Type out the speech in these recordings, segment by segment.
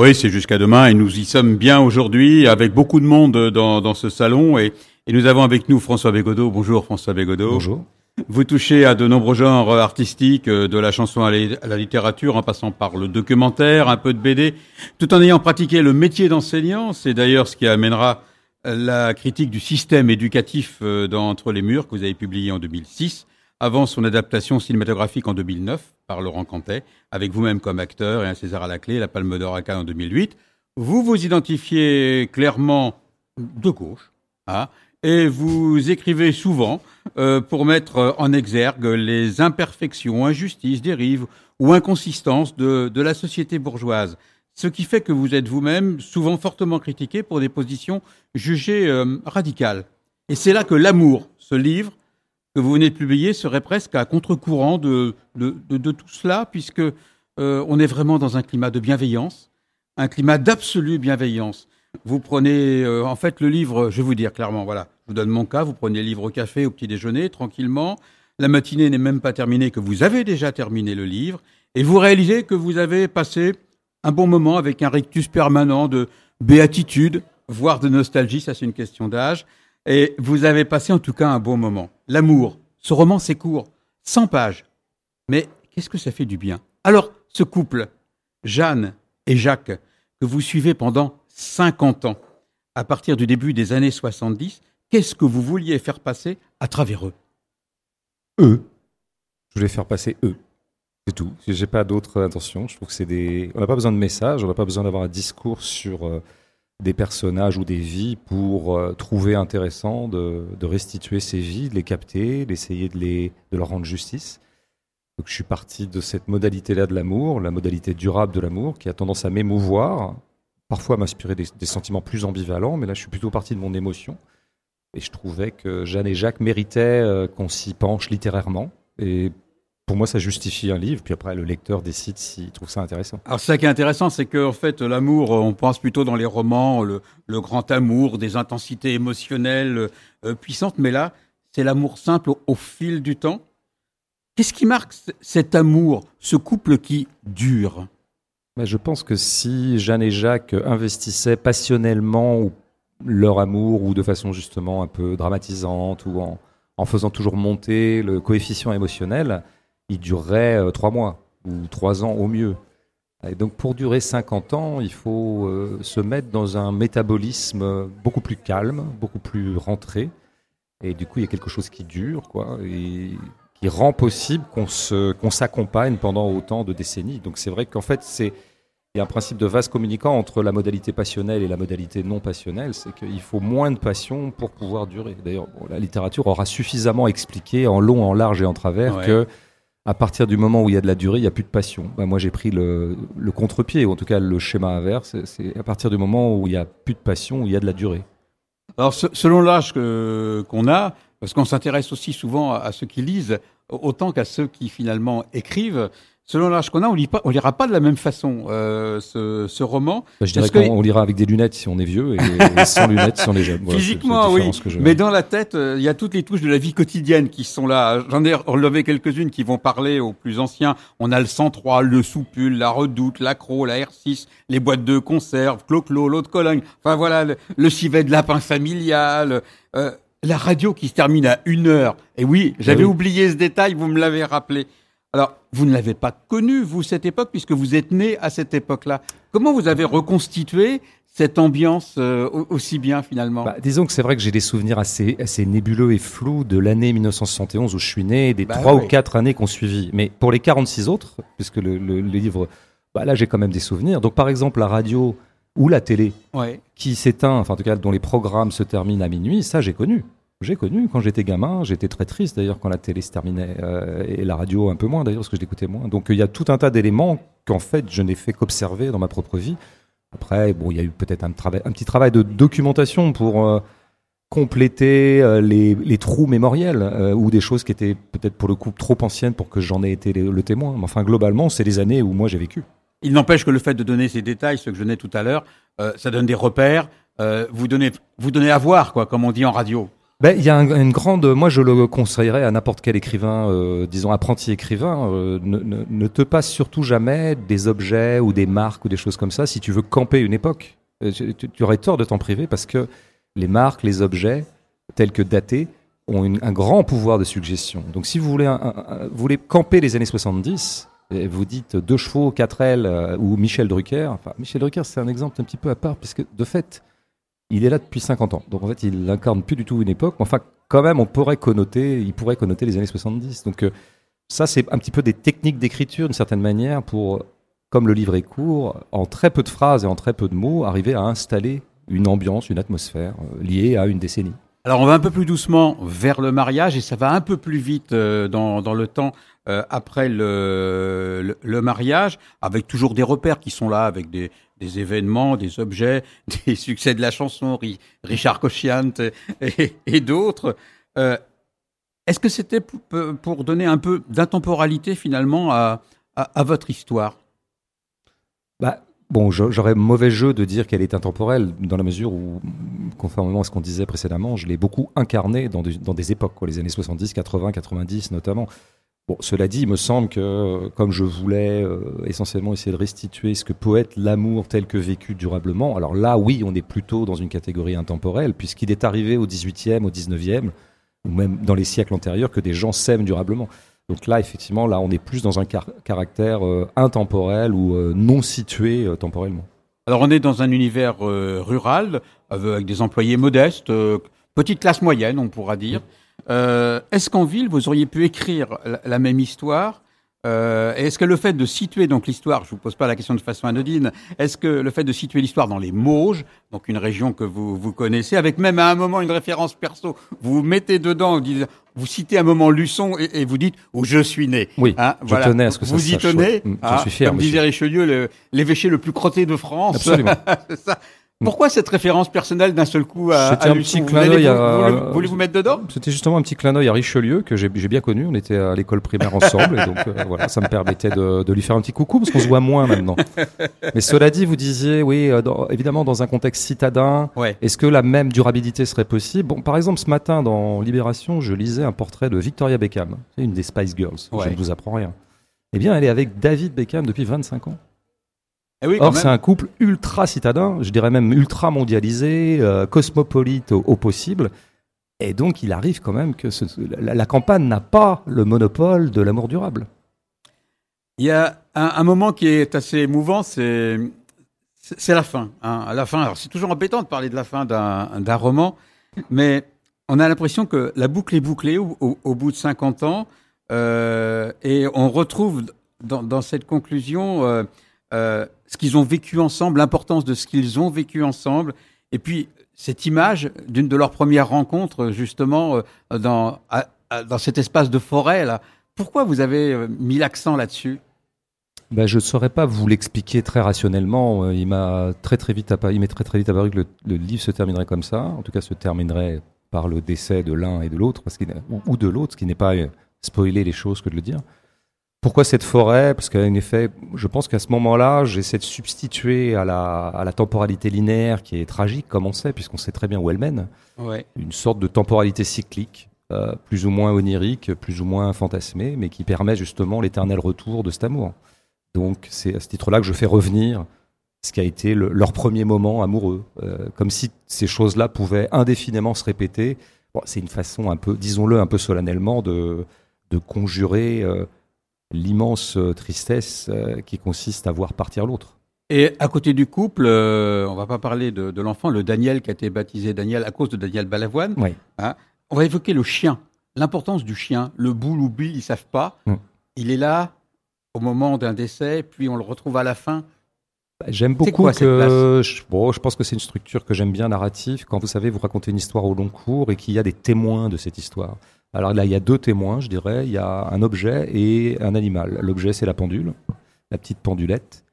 Oui, c'est jusqu'à demain et nous y sommes bien aujourd'hui avec beaucoup de monde dans, dans ce salon et, et nous avons avec nous François Bégodeau. Bonjour François Bégodeau. Bonjour. Vous touchez à de nombreux genres artistiques, euh, de la chanson à la littérature, en passant par le documentaire, un peu de BD, tout en ayant pratiqué le métier d'enseignant. C'est d'ailleurs ce qui amènera la critique du système éducatif euh, d'entre les murs que vous avez publié en 2006 avant son adaptation cinématographique en 2009 par Laurent Cantet, avec vous-même comme acteur et un César à la clé, la Palme d'Or à Cannes en 2008. Vous vous identifiez clairement de gauche, hein, et vous écrivez souvent euh, pour mettre en exergue les imperfections, injustices, dérives ou inconsistances de, la société bourgeoise. Ce qui fait que vous êtes vous-même souvent fortement critiqué pour des positions jugées euh, radicales. Et c'est là que L'amour, ce livre, que vous venez de publier serait presque à contre-courant de, tout cela, puisque euh, on est vraiment dans un climat de bienveillance, un climat d'absolue bienveillance. Vous prenez, euh, en fait, le livre, je vais vous dire clairement, voilà, je vous donne mon cas, vous prenez le livre au café, au petit déjeuner, tranquillement. La matinée n'est même pas terminée, que vous avez déjà terminé le livre, et vous réalisez que vous avez passé un bon moment avec un rictus permanent de béatitude, voire de nostalgie, ça c'est une question d'âge, et vous avez passé en tout cas un bon moment. L'amour. Ce roman, c'est court. 100 pages. Mais qu'est-ce que ça fait du bien? Alors, ce couple, Jeanne et Jacques, que vous suivez pendant 50 ans, à partir du début des années 70, qu'est-ce que vous vouliez faire passer à travers eux? Eux. Je voulais faire passer eux. C'est tout. J'ai pas d'autre intention. Je trouve que c'est des. On n'a pas besoin de messages, on n'a pas besoin d'avoir un discours sur. Des personnages ou des vies pour euh, trouver intéressant de, restituer ces vies, de les capter, d'essayer de, de leur rendre justice. Donc je suis parti de cette modalité-là de l'amour, la modalité durable de l'amour, qui a tendance à m'émouvoir, parfois à m'inspirer des, des, sentiments plus ambivalents, mais là je suis plutôt parti de mon émotion. Et je trouvais que Jeanne et Jacques méritaient euh, qu'on s'y penche littérairement. Et pour moi, ça justifie un livre, puis après, le lecteur décide s'il trouve ça intéressant. Alors, ça qui est intéressant, c'est qu'en fait, l'amour, on pense plutôt dans les romans, le, le grand amour, des intensités émotionnelles euh, puissantes, mais là, c'est l'amour simple au, au, fil du temps. Qu'est-ce qui marque cet amour, ce couple qui dure? Ben, Je pense que si Jeanne et Jacques investissaient passionnellement leur amour, ou de façon justement un peu dramatisante, ou en, en faisant toujours monter le coefficient émotionnel, il durerait euh, trois mois ou trois ans au mieux. Et donc pour durer 50 ans, il faut euh, se mettre dans un métabolisme beaucoup plus calme, beaucoup plus rentré. Et du coup, il y a quelque chose qui dure, quoi, et qui rend possible qu'on se, qu'on s'accompagne pendant autant de décennies. Donc c'est vrai qu'en fait, c'est il y a un principe de vase communicant entre la modalité passionnelle et la modalité non passionnelle, c'est qu'il faut moins de passion pour pouvoir durer. D'ailleurs, bon, la littérature aura suffisamment expliqué en long, en large et en travers ouais. que à partir du moment où il y a de la durée, il n'y a plus de passion. Ben moi, j'ai pris le, le contre-pied, ou en tout cas le schéma inverse. C'est à partir du moment où il n'y a plus de passion, où il y a de la durée. Alors, selon l'âge qu'on a, parce qu'on s'intéresse aussi souvent à, ceux qui lisent, autant qu'à ceux qui finalement écrivent, selon l'âge qu'on a, on lit pas, on lira pas de la même façon euh, ce, ce, roman. Bah, je dirais qu'on que... lira avec des lunettes si on est vieux et, et sans lunettes si on est jeune. Voilà, Physiquement, oui. Je... Mais dans la tête, euh, il y a toutes les touches de la vie quotidienne qui sont là. J'en ai relevé quelques-unes qui vont parler aux plus anciens. On a le 103, le soupule, la redoute, l'accro, la R6, les boîtes de conserve, clo-clo, l'eau de Cologne. Enfin voilà, le, le civet de lapin familial. Euh, la radio qui se termine à une heure. Et oui, j'avais oui. oublié ce détail, vous me l'avez rappelé. Alors, vous ne l'avez pas connu, vous, cette époque, puisque vous êtes né à cette époque-là. Comment vous avez reconstitué cette ambiance euh, aussi bien, finalement? Bah, Disons que c'est vrai que j'ai des souvenirs assez, assez nébuleux et flous de l'année 1971 où je suis né, des trois bah, ou quatre années qu'on suivi. Mais pour les 46 autres, puisque le, le, le livre, bah, là, j'ai quand même des souvenirs. Donc, par exemple, la radio ou la télé ouais. qui s'éteint, enfin, en tout cas, dont les programmes se terminent à minuit, ça, j'ai connu. J'ai connu quand j'étais gamin, j'étais très triste d'ailleurs quand la télé se terminait euh, et la radio un peu moins d'ailleurs parce que je l'écoutais moins. Donc il y a tout un tas d'éléments qu'en fait je n'ai fait qu'observer dans ma propre vie. Après, bon, il y a eu peut-être un, petit travail de documentation pour euh, compléter euh, les, trous mémoriels ou des choses qui étaient peut-être pour le coup trop anciennes pour que j'en ai été le, le témoin. Mais enfin, globalement, c'est les années où moi j'ai vécu. Il n'empêche que le fait de donner ces détails, ce que je donnais tout à l'heure, ça donne des repères. vous donnez, vous donnez à voir, quoi, comme on dit en radio. Ben, il y a une grande. Moi, je le conseillerais à n'importe quel écrivain, euh, disons apprenti écrivain, euh, ne, te passe surtout jamais des objets ou des marques ou des choses comme ça si tu veux camper une époque. Euh, tu, aurais tort de t'en priver parce que les marques, les objets, tels que datés, ont un grand pouvoir de suggestion. Donc, si vous voulez, voulez camper les années 70, et vous dites deux chevaux, quatre ailes ou Michel Drucker. Enfin, Michel Drucker, c'est un exemple un petit peu à part, puisque de fait, il est là depuis 50 ans. Donc en fait, il n'incarne plus du tout une époque. Enfin, quand même, on pourrait connoter, il pourrait connoter les années 70. Donc euh, ça, c'est un petit peu des techniques d'écriture, d'une certaine manière, pour, comme le livre est court, en très peu de phrases et en très peu de mots, arriver à installer une ambiance, une atmosphère euh, liée à une décennie. Alors on va un peu plus doucement vers le mariage et ça va un peu plus vite euh, dans, dans, le temps après le, le, mariage, avec toujours des repères qui sont là, avec des, des événements, des objets, des succès de la chanson, Richard Cochiant et, d'autres. Euh, Est-ce que c'était pour donner un peu d'intemporalité finalement à, votre histoire? Bah, Bon, j'aurais mauvais jeu de dire qu'elle est intemporelle, dans la mesure où, conformément à ce qu'on disait précédemment, je l'ai beaucoup incarnée dans, des époques, les années 70, 80, 90 notamment. Bon, cela dit, il me semble que, comme je voulais euh, essentiellement essayer de restituer ce que peut être l'amour tel que vécu durablement, alors là, oui, on est plutôt dans une catégorie intemporelle, puisqu'il est arrivé au 18e, au 19e, ou même dans les siècles antérieurs, que des gens s'aiment durablement. Donc là, effectivement, là, on est plus dans un car caractère euh, intemporel ou euh, non situé euh, temporellement. Alors, on est dans un univers euh, rural avec des employés modestes, euh, petite classe moyenne, on pourra dire. Est-ce qu'en ville, vous auriez pu écrire la, la même histoire euh, est-ce que le fait de situer donc l'histoire, je vous pose pas la question de façon anodine, est-ce que le fait de situer l'histoire dans les Mauges, donc une région que vous vous connaissez, avec même à un moment une référence perso, vous vous mettez dedans, vous, vous citez un moment Luçon et, et, vous dites où je suis né. Oui. Hein, je voilà. tenais à ce que ça vous y tenez. Je ah, suis fier. Comme disait Richelieu, l'évêché le, le, plus crotté de France. Absolument. ça. Pourquoi cette référence personnelle d'un seul coup à, C'était un petit clin d'œil à... Vous voulez vous mettre dedans? C'était justement un petit clin d'œil à Richelieu que j'ai bien connu. On était à l'école primaire ensemble, et donc euh, voilà, ça me permettait de, de, lui faire un petit coucou parce qu'on se voit moins maintenant. Mais cela dit, vous disiez, oui, euh, dans, évidemment dans un contexte citadin, ouais. est-ce que la même durabilité serait possible? Bon, par exemple, ce matin dans Libération, je lisais un portrait de Victoria Beckham, une des Spice Girls. Ouais. Je ne vous apprends rien. Eh bien, elle est avec David Beckham depuis 25 ans. Eh oui, Or, c'est un couple ultra citadin, je dirais même ultra mondialisé, euh, cosmopolite au, au, possible. Et donc, il arrive quand même que ce, la, la, campagne n'a pas le monopole de l'amour durable. Il y a un, un, moment qui est assez émouvant, c'est c'est la fin. Hein. À la fin, alors c'est toujours embêtant de parler de la fin d'un roman, mais on a l'impression que la boucle est bouclée au, au, au bout de 50 ans, euh, et on retrouve dans, dans cette conclusion euh, euh, ce qu'ils ont vécu ensemble, l'importance de ce qu'ils ont vécu ensemble, et puis cette image d'une de leurs premières rencontres, justement, euh, dans, dans cet espace de forêt, là. Pourquoi vous avez euh, mis l'accent là-dessus? Ben, je ne saurais pas vous l'expliquer très rationnellement. Il m'a très très vite apparu, il m'est très très vite apparu que le, le, livre se terminerait comme ça. En tout cas, se terminerait par le décès de l'un et de l'autre, ou, ou de l'autre, ce qui n'est pas spoiler les choses que de le dire. Pourquoi cette forêt? Parce qu'en effet, je pense qu'à ce moment-là, j'essaie de substituer à la, à la temporalité linéaire qui est tragique, comme on sait, puisqu'on sait très bien où elle mène, ouais. une sorte de temporalité cyclique, euh, plus ou moins onirique, plus ou moins fantasmée, mais qui permet justement l'éternel retour de cet amour. Donc c'est à ce titre-là que je fais revenir ce qui a été le, leur premier moment amoureux, euh, comme si ces choses-là pouvaient indéfiniment se répéter. Bon, c'est une façon un peu, disons-le, un peu solennellement de, de conjurer. Euh, l'immense euh, tristesse euh, qui consiste à voir partir l'autre. Et à côté du couple, euh, on va pas parler de, de l'enfant, le Daniel qui a été baptisé Daniel à cause de Daniel Balavoine. Oui. Hein, on va évoquer le chien, l'importance du chien. Le boule ou Bill, ils savent pas. Mm. Il est là au moment d'un décès, puis on le retrouve à la fin. Bah, j'aime beaucoup quoi, que je, bon, je pense que c'est une structure que j'aime bien narrative. Quand vous savez, vous racontez une histoire au long cours et qu'il y a des témoins de cette histoire. Alors là, il y a deux témoins, je dirais. Il y a un objet et un animal. L'objet, c'est la pendule, la petite pendulette,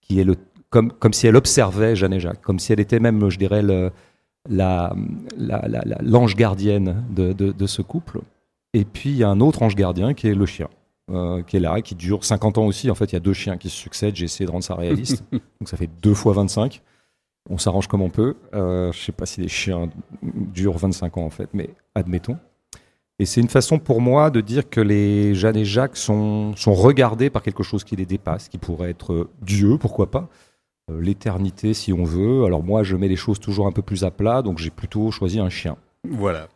qui est le, comme, comme si elle observait Jeanne et Jacques, comme si elle était même, je dirais, le, la, la, la, l'ange gardienne de, de, de, ce couple. Et puis, il y a un autre ange gardien qui est le chien, euh, qui est là, qui dure 50 ans aussi. En fait, il y a deux chiens qui se succèdent. J'ai essayé de rendre ça réaliste. Donc, ça fait deux fois 25. On s'arrange comme on peut. Euh, je sais pas si les chiens durent 25 ans en fait, mais admettons. Et c'est une façon pour moi de dire que les Jeanne et Jacques sont, sont regardés par quelque chose qui les dépasse, qui pourrait être Dieu, pourquoi pas, euh, l'éternité si on veut. Alors moi, je mets les choses toujours un peu plus à plat, donc j'ai plutôt choisi un chien. Voilà.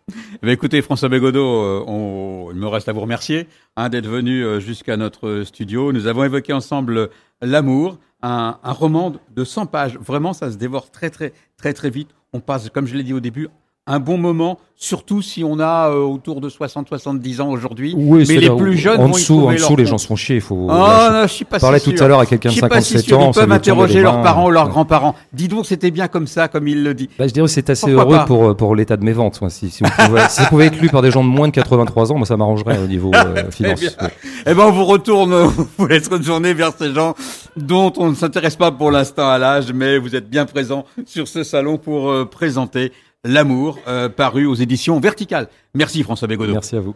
Eh écoutez, François Bégodeau, euh, il me reste à vous remercier hein, d'être venu euh, jusqu'à notre studio. Nous avons évoqué ensemble l'amour, un, un roman de 100 pages. Vraiment, ça se dévore très, très, très, très vite. On passe, comme je l'ai dit au début, un bon moment, surtout si on a euh, autour de 60-70 ans aujourd'hui. Oui, mais les plus jeunes en dessous, en dessous, les gens sont chiés. Faut. Oh, non, je suis pas parlais tout à l'heure à quelqu'un de 57 si ans. Ils peuvent interroger leurs parents ou leurs grands-parents. Dis donc, c'était bien comme ça, comme il le dit. Bah, je dirais que c'est assez heureux pour pour l'état de mes ventes. Moi, si, si, ça pouvait être lu par des gens de moins de 83 ans, moi, ça m'arrangerait au niveau euh, finance. Eh, ben, on vous retourne, vous laisse retourner vers ces gens dont on ne s'intéresse pas pour l'instant à l'âge, mais vous êtes bien présents sur ce salon pour euh, présenter L'amour, euh, paru aux éditions Verticales. Merci François Bégodeau. Merci à vous.